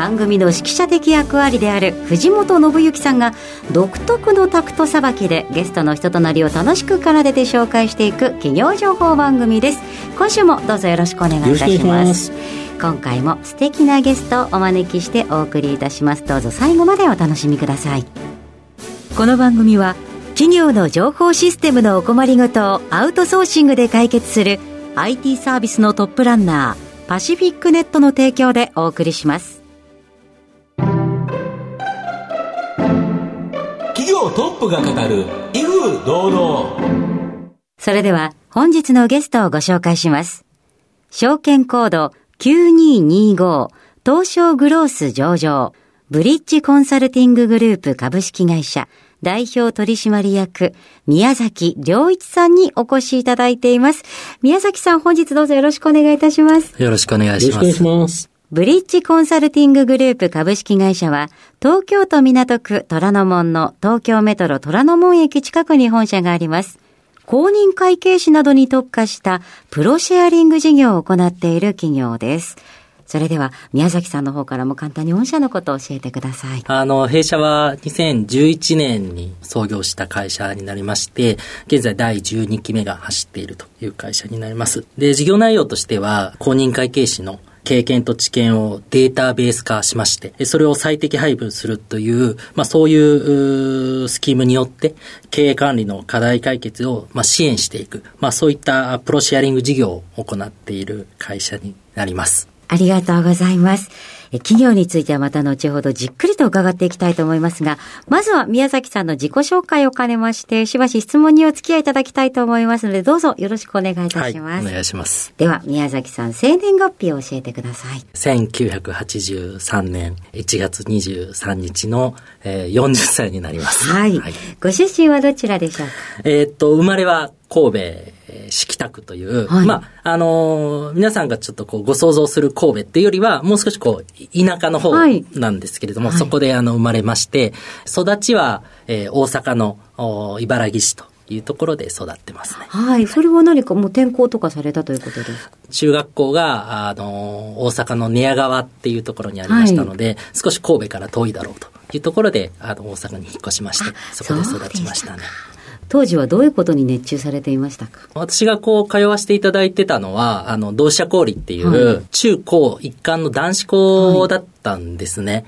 番組の指揮者的役割である藤本信之さんが独特のタクトさばきでゲストの人となりを楽しく奏でて紹介していく企業情報番組です。今週もどうぞよろしくお願いいたします。今回も素敵なゲストをお招きしてお送りいたします。どうぞ最後までお楽しみください。この番組は企業の情報システムのお困りごとをアウトソーシングで解決する IT サービスのトップランナーパシフィックネットの提供でお送りします業トップが語る威風堂々それでは本日のゲストをご紹介します証券コード9225東証グロース上場ブリッジコンサルティンググループ株式会社代表取締役、宮崎良一さんにお越しいただいています。宮崎さん、本日どうぞよろしくお願いいたします。よろしくお願いします。よろしくお願いします。ブリッジコンサルティンググループ株式会社は、東京都港区虎ノ門の東京メトロ虎ノ門駅近くに本社があります。公認会計士などに特化したプロシェアリング事業を行っている企業です。それでは、宮崎さんの方からも簡単に御社のことを教えてください。あの、弊社は2011年に創業した会社になりまして、現在第12期目が走っているという会社になります。で、事業内容としては、公認会計士の経験と知見をデータベース化しまして、それを最適配分するという、まあそういうスキームによって、経営管理の課題解決をまあ支援していく、まあそういったプロシェアリング事業を行っている会社になります。ありがとうございます。企業についてはまた後ほどじっくりと伺っていきたいと思いますが、まずは宮崎さんの自己紹介を兼ねまして、しばし質問にお付き合いいただきたいと思いますので、どうぞよろしくお願いいたします。はい、お願いします。では、宮崎さん、生年月日を教えてください。1983年1月23日の、えー、40歳になります。はい。はい、ご出身はどちらでしょうか？えっと、生まれは神戸敷田区という、はい、まあ、あのー、皆さんがちょっとこうご想像する神戸っていうよりは、もう少しこう、田舎の方なんですけれども、はい、そこであの生まれまして、育ちは、えー、大阪の茨城市というところで育ってますね。はい。それは何かもう転校とかされたということですか？中学校が、あの、大阪の寝屋川っていうところにありましたので、はい、少し神戸から遠いだろうというところで、あの、大阪に引っ越しまして、そこで育ちましたね。当時はどういうことに熱中されていましたか？私がこう通わせていただいてたのは、あの、同志社交っていう、中高一貫の男子校だったんですね。はい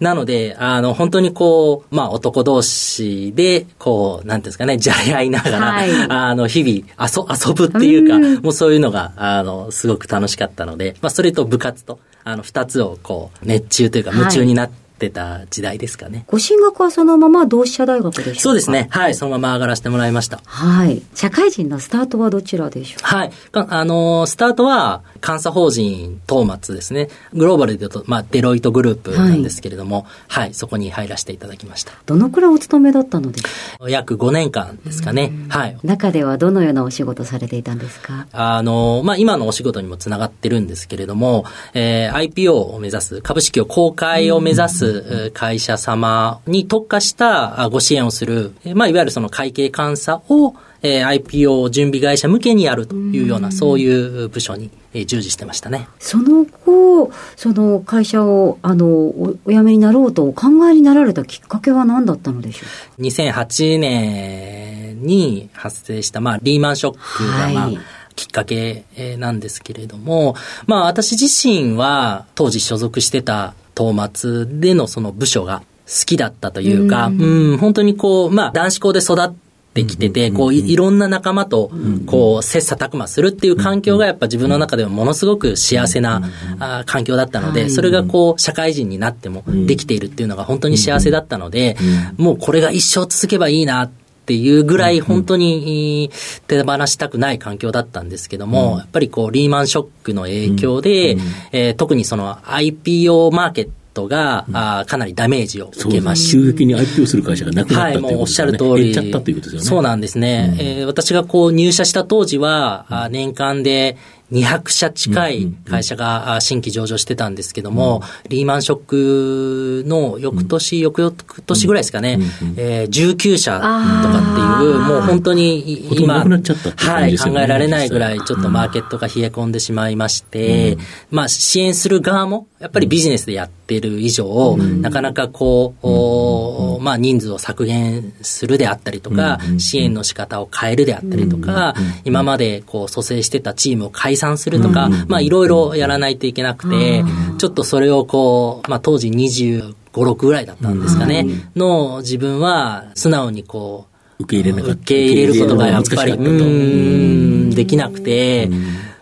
なので、あの、本当にこう、まあ、男同士で、こう、なんていうんですかね、じゃれ合いながら、はい、あの、日々遊、遊ぶっていうか、うもうそういうのが、あの、すごく楽しかったので、まあ、それと部活と、あの、二つをこう、熱中というか、夢中になって、ってた時代ですかね。ご進学はそのまま同志社大学でしょうそうですね。はい。そのまま上がらせてもらいました。はい。社会人のスタートはどちらでしょう？はい。あのー、スタートは、監査法人東松ですね。グローバルで言うと、まあ、デロイトグループなんですけれども、はい、はい、そこに入らせていただきました。どのくらいお勤めだったのですか？約5年間ですかね。はい。中ではどのようなお仕事されていたんですか？あの、まあ、今のお仕事にもつながってるんですけれども、えー、IPO を目指す、株式を公開を目指す会社者様に特化したご支援をする、まあ、いわゆるその会計監査を、えー、IPO 準備会社向けにやるというような、そういう部署に、えー、従事してましたね。その後、その会社を、あの、おお辞めになろうとお考えになられたきっかけは何だったのでしょう ?2008 年に発生した、まあ、リーマンショックが、まあ、はいきっかけなんですけれども、まあ私自身は当時所属してた東松でのその部署が好きだったというか、うん、うん本当にこう、まあ、男子校で育ってきてて、こう、いろんな仲間と、こう、切磋琢磨するっていう環境がやっぱ自分の中ではものすごく幸せな、あ環境だったので、それがこう、社会人になってもできているっていうのが本当に幸せだったので、もうこれが一生続けばいいなっていうぐらい本当に手放したくない環境だったんですけども、やっぱりこうリーマンショックの影響で、えー、特にその IPO マーケットが、あかなりダメージを受けました。急激に IPO する会社がなくなったはい、というもうおっしゃる通り。減っちゃったということですよね。そうなんですね。えー私がこう入社した当時は、あ年間で200社近い会社があ新規上場してたんですけども、リーマンショックの翌年、翌々年ぐらいですかね、えー19社とかっていう、もう本当に今、はい、考えられないぐらいちょっとマーケットが冷え込んでしまいまして、まあ支援する側も、やっぱりビジネスでやってる以上、なかなかこう、おまあ人数を削減するであったりとか、支援の仕方を変えるであったりとか、今までこう蘇生してたチームを解散するとか、まあいろいろやらないといけなくて、ちょっとそれをこう、まあ当時25、6ぐらいだったんですかね、の自分は素直にこう、受け入れ。受け入れることがやっぱり、うーんできなくて、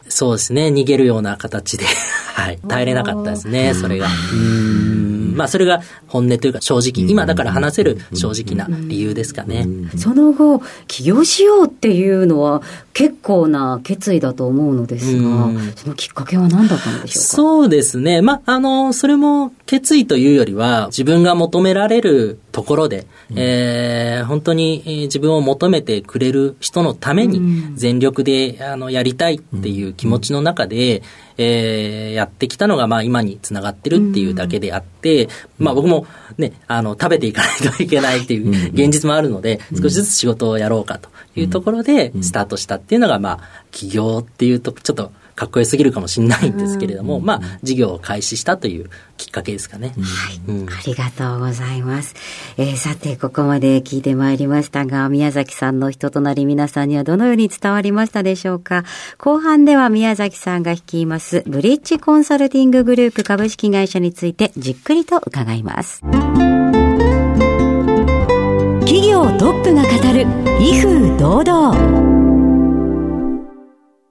そうですね、逃げるような形で、はい、耐えれなかったですね、それが。うーんまあ、それが本音というか正直、今だから話せる正直な理由ですかね。その後、起業しようっていうのは結構な決意だと思うのですがうん、そのきっかけは何だったのでしょうか？そうですね。まあ、あの、それも決意というよりは、自分が求められるところで、えー本当にえー自分を求めてくれる人のために全力で、あの、やりたいっていう気持ちの中で、えーやってきたのが、まあ、今につながってるっていうだけであって、まあ、僕もね、あの、食べていかないといけないっていう現実もあるので、少しずつ仕事をやろうかというところで、スタートしたっていうのが、まあ、起業っていうと、ちょっと、かっこよすぎるかもしれないんですけれども、まあ、事業を開始したというきっかけですかね。うんありがとうございます。えーさて、ここまで聞いてまいりましたが、宮崎さんの人となり皆さんにはどのように伝わりましたでしょうか？後半では宮崎さんが率います、ブリッジコンサルティンググループ株式会社についてじっくりと伺います。企業トップが語る、威風堂々。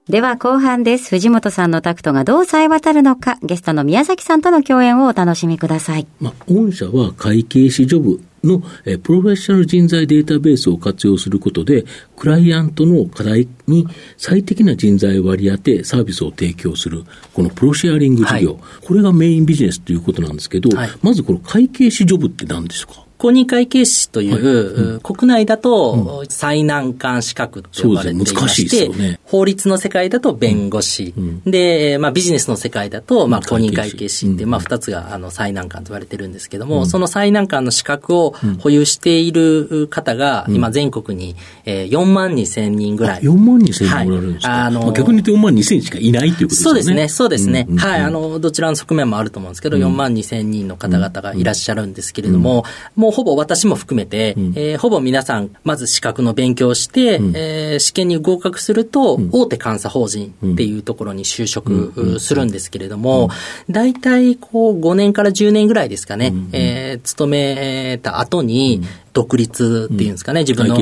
では後半です。藤本さんのタクトがどう冴え渡るのか、ゲストの宮崎さんとの共演をお楽しみください。まあ、御社は会計士ジョブのえープロフェッショナル人材データベースを活用することで、クライアントの課題に最適な人材を割り当て、サービスを提供する、このプロシェアリング事業、はい。これがメインビジネスということなんですけど、はい。まずこの会計士ジョブって何ですか？公認会計士という、国内だと最難関資格と呼ばれていまそうですね。難して、ですよね法律の世界だと弁護士、で、まあ、ビジネスの世界だと、まあ、公認会計士って、まあ、二つがあの最難関と言われてるんですけども、その最難関の資格を保有している方が、今全国にえー4万2千人ぐらい。4万2千人おられるんですか、はい。あのまあ逆に言うと4万2千しかいないということですよね。そうですね、そうですね。うんうんうん。はい、あの、どちらの側面もあると思うんですけど、4万2千人の方々がいらっしゃるんですけれども、もうほぼ私も含めて、えーほぼ皆さん、まず資格の勉強をして、えー試験に合格すると、大手監査法人っていうところに就職うするんですけれども、大体こう5年から10年ぐらいですかね、えー勤めた後に、独立っていうんですかね、自分の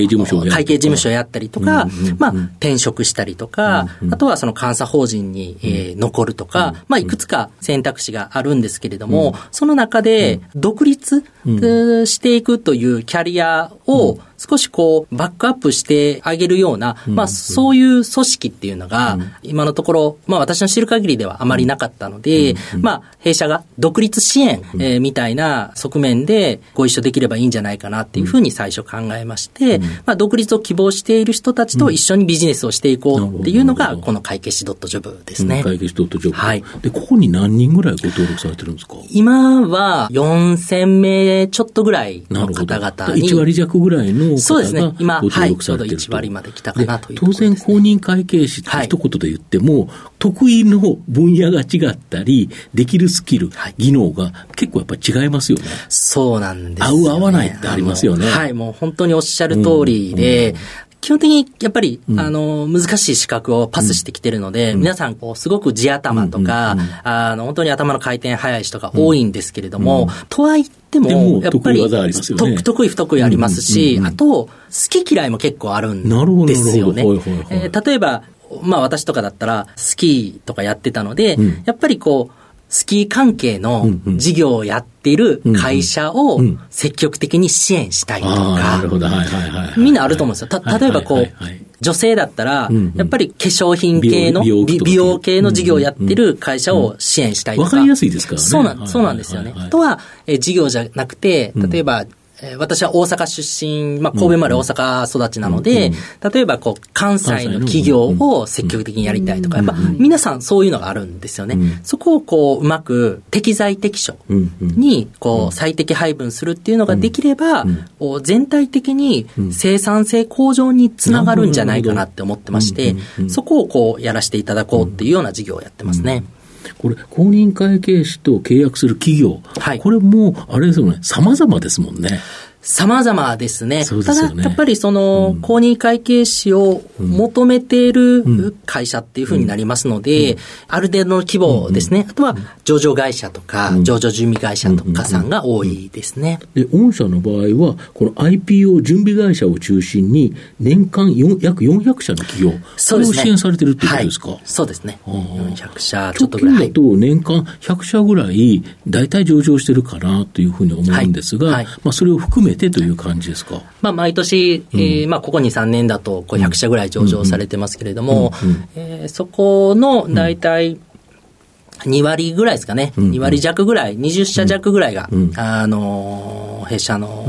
会計事務所をやったりとか、まあ、転職したりとか、あとはその監査法人に、えー残るとか、まあ、いくつか選択肢があるんですけれども、その中で、独立、えーしていくというキャリアを、少しこう、バックアップしてあげるような、まあ、そういう組織っていうのが、今のところ、まあ、私の知る限りではあまりなかったので、まあ、弊社が独立支援、えーみたいな側面でご一緒できればいいんじゃないかなっていうふうに最初考えまして、まあ、独立を希望している人たちと一緒にビジネスをしていこうっていうのが、この会計士 .job ですね。会計士ドットジョブ。はいで、ここに何人ぐらいご登録されてるんですか？今は4000名ちょっとぐらいの。方々に。1割弱ぐらいの方そうですねが今ご登録されてると、はいちょうど1割まで来たかなというとで当然公認会計士ってはい一言で言っても、得意の分野が違ったり、できるスキル、はい技能が結構やっぱり違いますよね。そうなんですよ、ね。合う合わないってありますよねあのはい、もう本当におっしゃる通りで、基本的にやっぱり、あの、難しい資格をパスしてきてるので、皆さん、こう、すごく地頭とか、あの、本当に頭の回転早い人が多いんですけれども、とはいっても、やっぱり、得意不得意ありますし、あと、好き嫌いも結構あるんですよね。えー例えば、まあ私とかだったら、スキーとかやってたので、やっぱりこう、スキー関係の事業をやっている会社を積極的に支援したいとか、みんなあると思うんですよ。た、例えばこう、女性だったら、やっぱり化粧品系の、美容系の事業をやってる会社を支援したいとか。わかりやすいですからね。そうなん、そうなんですよね。あとは、え事業じゃなくて、例えば、え私は大阪出身、まあ、神戸まで大阪育ちなので、例えばこう、関西の企業を積極的にやりたいとか、やっぱ皆さんそういうのがあるんですよね。そこをこう、うまく適材適所に、こう、最適配分するっていうのができれば、全体的に生産性向上につながるんじゃないかなって思ってまして、そこをこう、やらせていただこうっていうような事業をやってますね。これ、公認会計士と契約する企業、はい、これも、あれですよね、様々ですもんね。様々ですね。すね。ただ、やっぱりその、公認会計士を求めている会社っていうふうになりますので、ある程度の規模ですね。あとは、上場会社とか、上場準備会社とかさんが多いですね。で、御社の場合は、この IPO 準備会社を中心に、年間約400社の企業、それを支援されてるってことですか、はい、そうですね。400社ちょっとぐらい。だと年間100社ぐらい、大体上場してるかなというふうに思うんですが、はい。はい、まあ、それを含めめてという感じですか？まあ、毎年、えー、まあ、ここ2、3年だと、100社ぐらい上場されてますけれども、えそこの大体、2割ぐらいですかね、うん、2割弱ぐらい、20社弱ぐらいが、うん、あの、弊社の、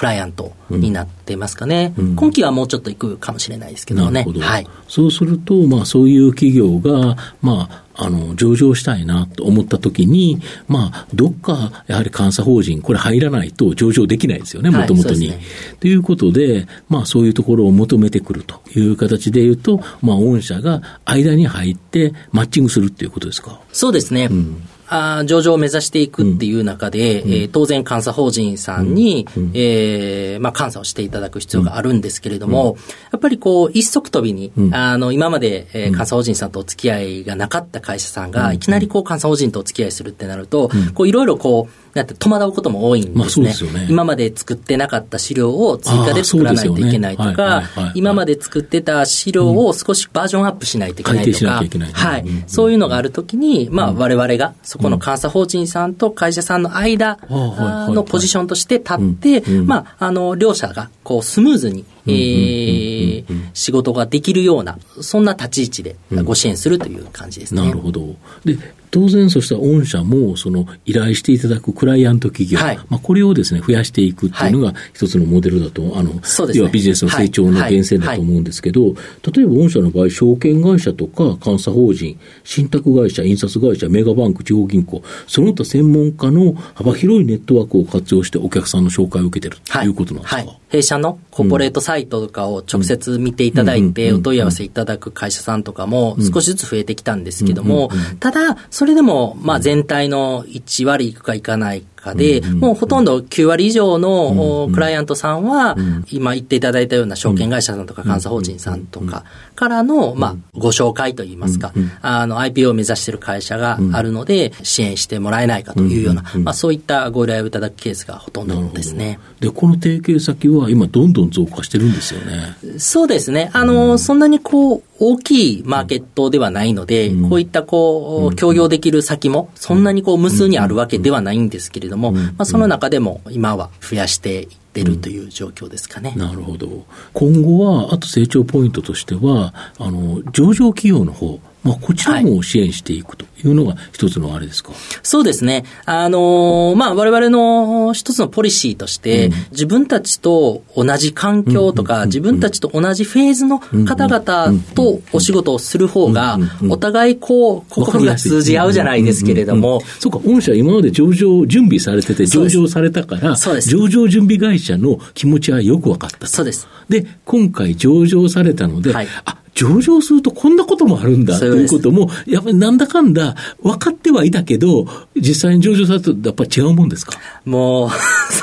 クライアントになってますかね、うん、今期はもうちょっといくかもしれないですけどね。どはい、そうすると、まあ、そういう企業が、まあ、あの、上場したいなと思ったときに、まあ、どっか、やはり監査法人、これ入らないと上場できないですよね、もともとに。と、いうことで、まあ、そういうところを求めてくるという形で言うと、まあ、御社が間に入ってマッチングするっていうことですか？そうですね。うんあ上場を目指していくっていう中で、うん、えー、当然監査法人さんに、うん、えー、まあ、監査をしていただく必要があるんですけれども、うん、やっぱりこう、一足飛びに、あの、今まで、えー、監査法人さんとお付き合いがなかった会社さんが、いきなりこう、監査法人とお付き合いするってなると、こう、いろいろこう、だって戸惑うことも多いんですね。まあ、すね。今まで作ってなかった資料を追加で作らないといけないとか、今まで作ってた資料を少しバージョンアップしないといけないとか、はい。そういうのがあるときに、まあ、我々がそこの監査法人さんと会社さんの間のポジションとして立って、まあ、あの、両者がこうスムーズに、えー、仕事ができるような、そんな立ち位置でご支援するという感じですね。なるほど。で、当然、そしたら御社も、その依頼していただくクライアント企業、はい、まあ、これをですね、増やしていくっていうのが一つのモデルだと、あの、要はビジネスの成長の源泉だと思うんですけど、例えば御社の場合、証券会社とか監査法人、信託会社、印刷会社、メガバンク、地方銀行、その他専門家の幅広いネットワークを活用してお客さんの紹介を受けてるということなんですか、弊社のコーポレートサイトとかを直接見ていただいて、お問い合わせいただく会社さんとかも少しずつ増えてきたんですけども、ただ、それでも、まあ全体の1割いくかいかないかで、もうほとんど9割以上のクライアントさんは、今言っていただいたような証券会社さんとか監査法人さんとかからの、まあ、ご紹介といいますか、あの、IPO を目指している会社があるので、支援してもらえないかというような、まあ、そういったご依頼をいただくケースがほとんどですね。で、この提携先は今、どんどん増加してるんですよね。そうですね。あの、そんなにこう、大きいマーケットではないので、うん、こういったこう、協業できる先も、そんなにこう無数にあるわけではないんですけれども、まあ、その中でも今は増やしていってるという状況ですかね。なるほど。今後は、あと成長ポイントとしては、あの、上場企業の方、まあ、こちらも支援していくというのが一つのあれですか、はい、そうですね。あのー、まあ、我々の一つのポリシーとして、うん、自分たちと同じ環境とか、自分たちと同じフェーズの方々とお仕事をする方が、お互いこう、心が通じ合うじゃないですけれども。そうか、御社今まで上場準備されてて、上場されたから、上場準備会社の気持ちはよく分かった。そうです。で、今回上場されたので、はい、あ、上場するとこんなこともあるんだということも、やっぱりなんだかんだ分かってはいたけど、実際に上場されるとやっぱり違うもんですか？もう、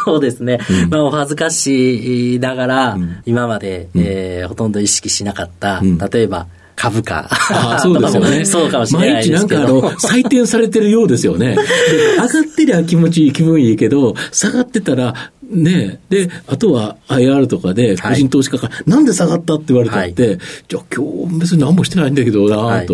そうですね。うん、まあ、お恥ずかしいながら、うん、今まで、うん、えー、ほとんど意識しなかった、例えば、株価。あそうですよね。そうかもしれないですけど。毎日なんかあの、採点されてるようですよね。上がってりゃ気持ちいい、気分いいけど、下がってたら、ねで、あとは IR とかで、個人投資家から、はい、なんで下がったって言われたって、はい、じゃあ今日別に何もしてないんだけどなと、はい、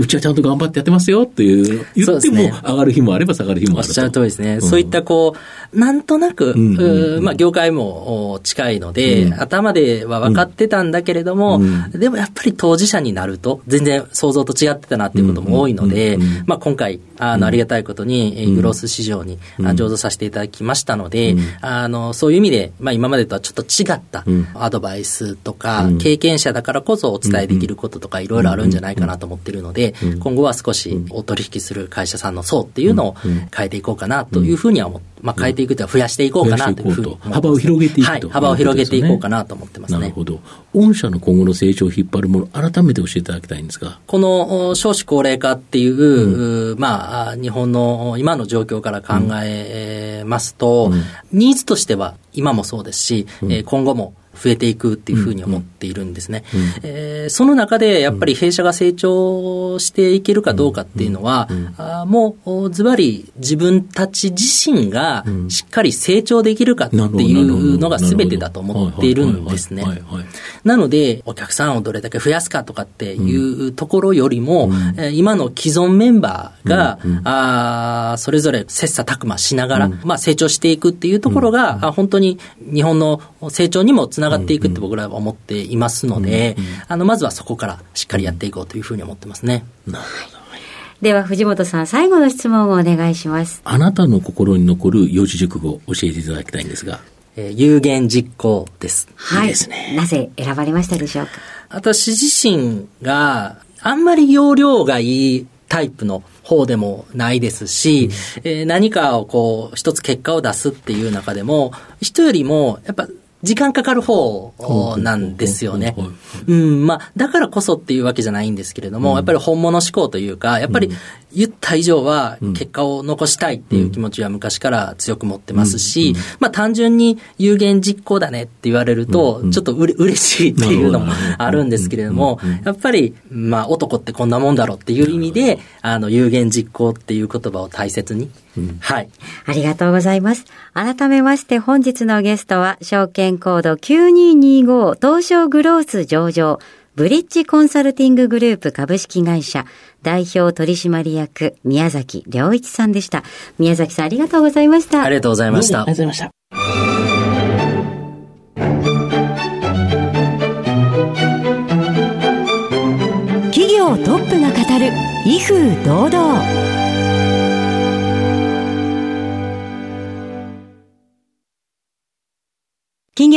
うちはちゃんと頑張ってやってますよっていう、言っても上がる日もあれば下がる日もある。と。おっしゃる通りですね。うん、そういったこう、なんとなく、うんうん、まあ業界も近いので、うん、頭では分かってたんだけれども、うん、でもやっぱり当事者になると、全然想像と違ってたなっていうことも多いので、まあ今回、あの、ありがたいことに、グロース市場に上場させていただきましたので、あの、そういう意味で、まあ今までとはちょっと違ったアドバイスとか、経験者だからこそお伝えできることとかいろいろあるんじゃないかなと思ってるので、今後は少しお取引する会社さんの層っていうのを変えていこうかなというふうには思って、まあ変えていくとは増やしていこうかなというふうに幅を広げていくと、はい、幅を広げていこうかなと思ってますね。なるほど。御社の今後の成長を引っ張るもの、改めて教えていただきたいんですが。この少子高齢化っていう、うん、まあ、日本の今の状況から考えますと、うん、ニーズとしては今もそうですし、うん、今後も増えていくっていうふうに思っているんですね。うんうん、えー、その中でやっぱり弊社が成長していけるかどうかっていうのは、うんうん、あもうズバリ自分たち自身がしっかり成長できるかっていうのが全てだと思っているんですね。なので、お客さんをどれだけ増やすかとかっていうところよりも、うん、今の既存メンバーが、うんうん、あそれぞれ切磋琢磨しながら、まあ、成長していくっていうところが、うん、本当に日本の成長にもつながっていくって僕らは思っていますので、あの、まずはそこからしっかりやっていこうというふうに思ってますね。なるほど。では藤本さん最後の質問をお願いします。あなたの心に残る四字熟語を教えていただきたいんですが、えー、有言実行です。はい。いいですね。なぜ選ばれましたでしょうか？私自身があんまり容量がいいタイプの方でもないですし、うん、えー、何かをこう一つ結果を出すっていう中でも人よりもやっぱ時間かかる方なんですよね。うん、まあ、だからこそっていうわけじゃないんですけれども、やっぱり本物志向というか、やっぱり言った以上は結果を残したいっていう気持ちは昔から強く持ってますし、まあ単純に有言実行だねって言われると、ちょっとうれ嬉しいっていうのもあるんですけれども、やっぱり、まあ男ってこんなもんだろうっていう意味で、あの、有言実行っていう言葉を大切に、はい。ありがとうございます。改めまして本日のゲストは、証券コード9225東証グロース上場、ブリッジコンサルティンググループ株式会社代表取締役宮崎良一さんでした。宮崎さんありがとうございました。ありがとうございました。ありがとうございました。企業トップが語る威風堂々。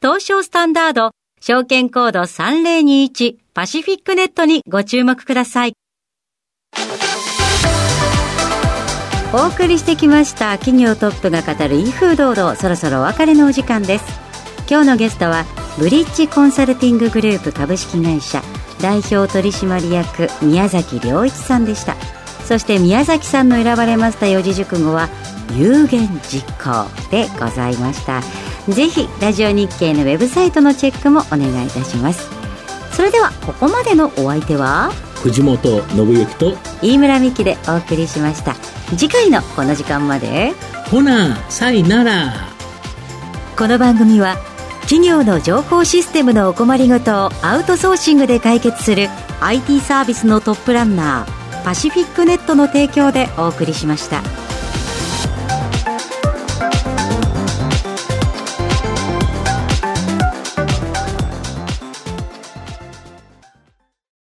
東証スタンダード、証券コード3021パシフィックネットにご注目ください。お送りしてきました企業トップが語る威風堂々そろそろお別れのお時間です。今日のゲストはブリッジコンサルティンググループ株式会社代表取締役宮崎良一さんでした。そして宮崎さんの選ばれました四字熟語は有言実行でございました。ぜひラジオ日経のウェブサイトのチェックもお願いいたします。それではここまでのお相手は？藤本信之と飯村美希でお送りしました。次回のこの時間まで。ほなさいなら。この番組は企業の情報システムのお困りごとをアウトソーシングで解決する IT サービスのトップランナーパシフィックネットの提供でお送りしました。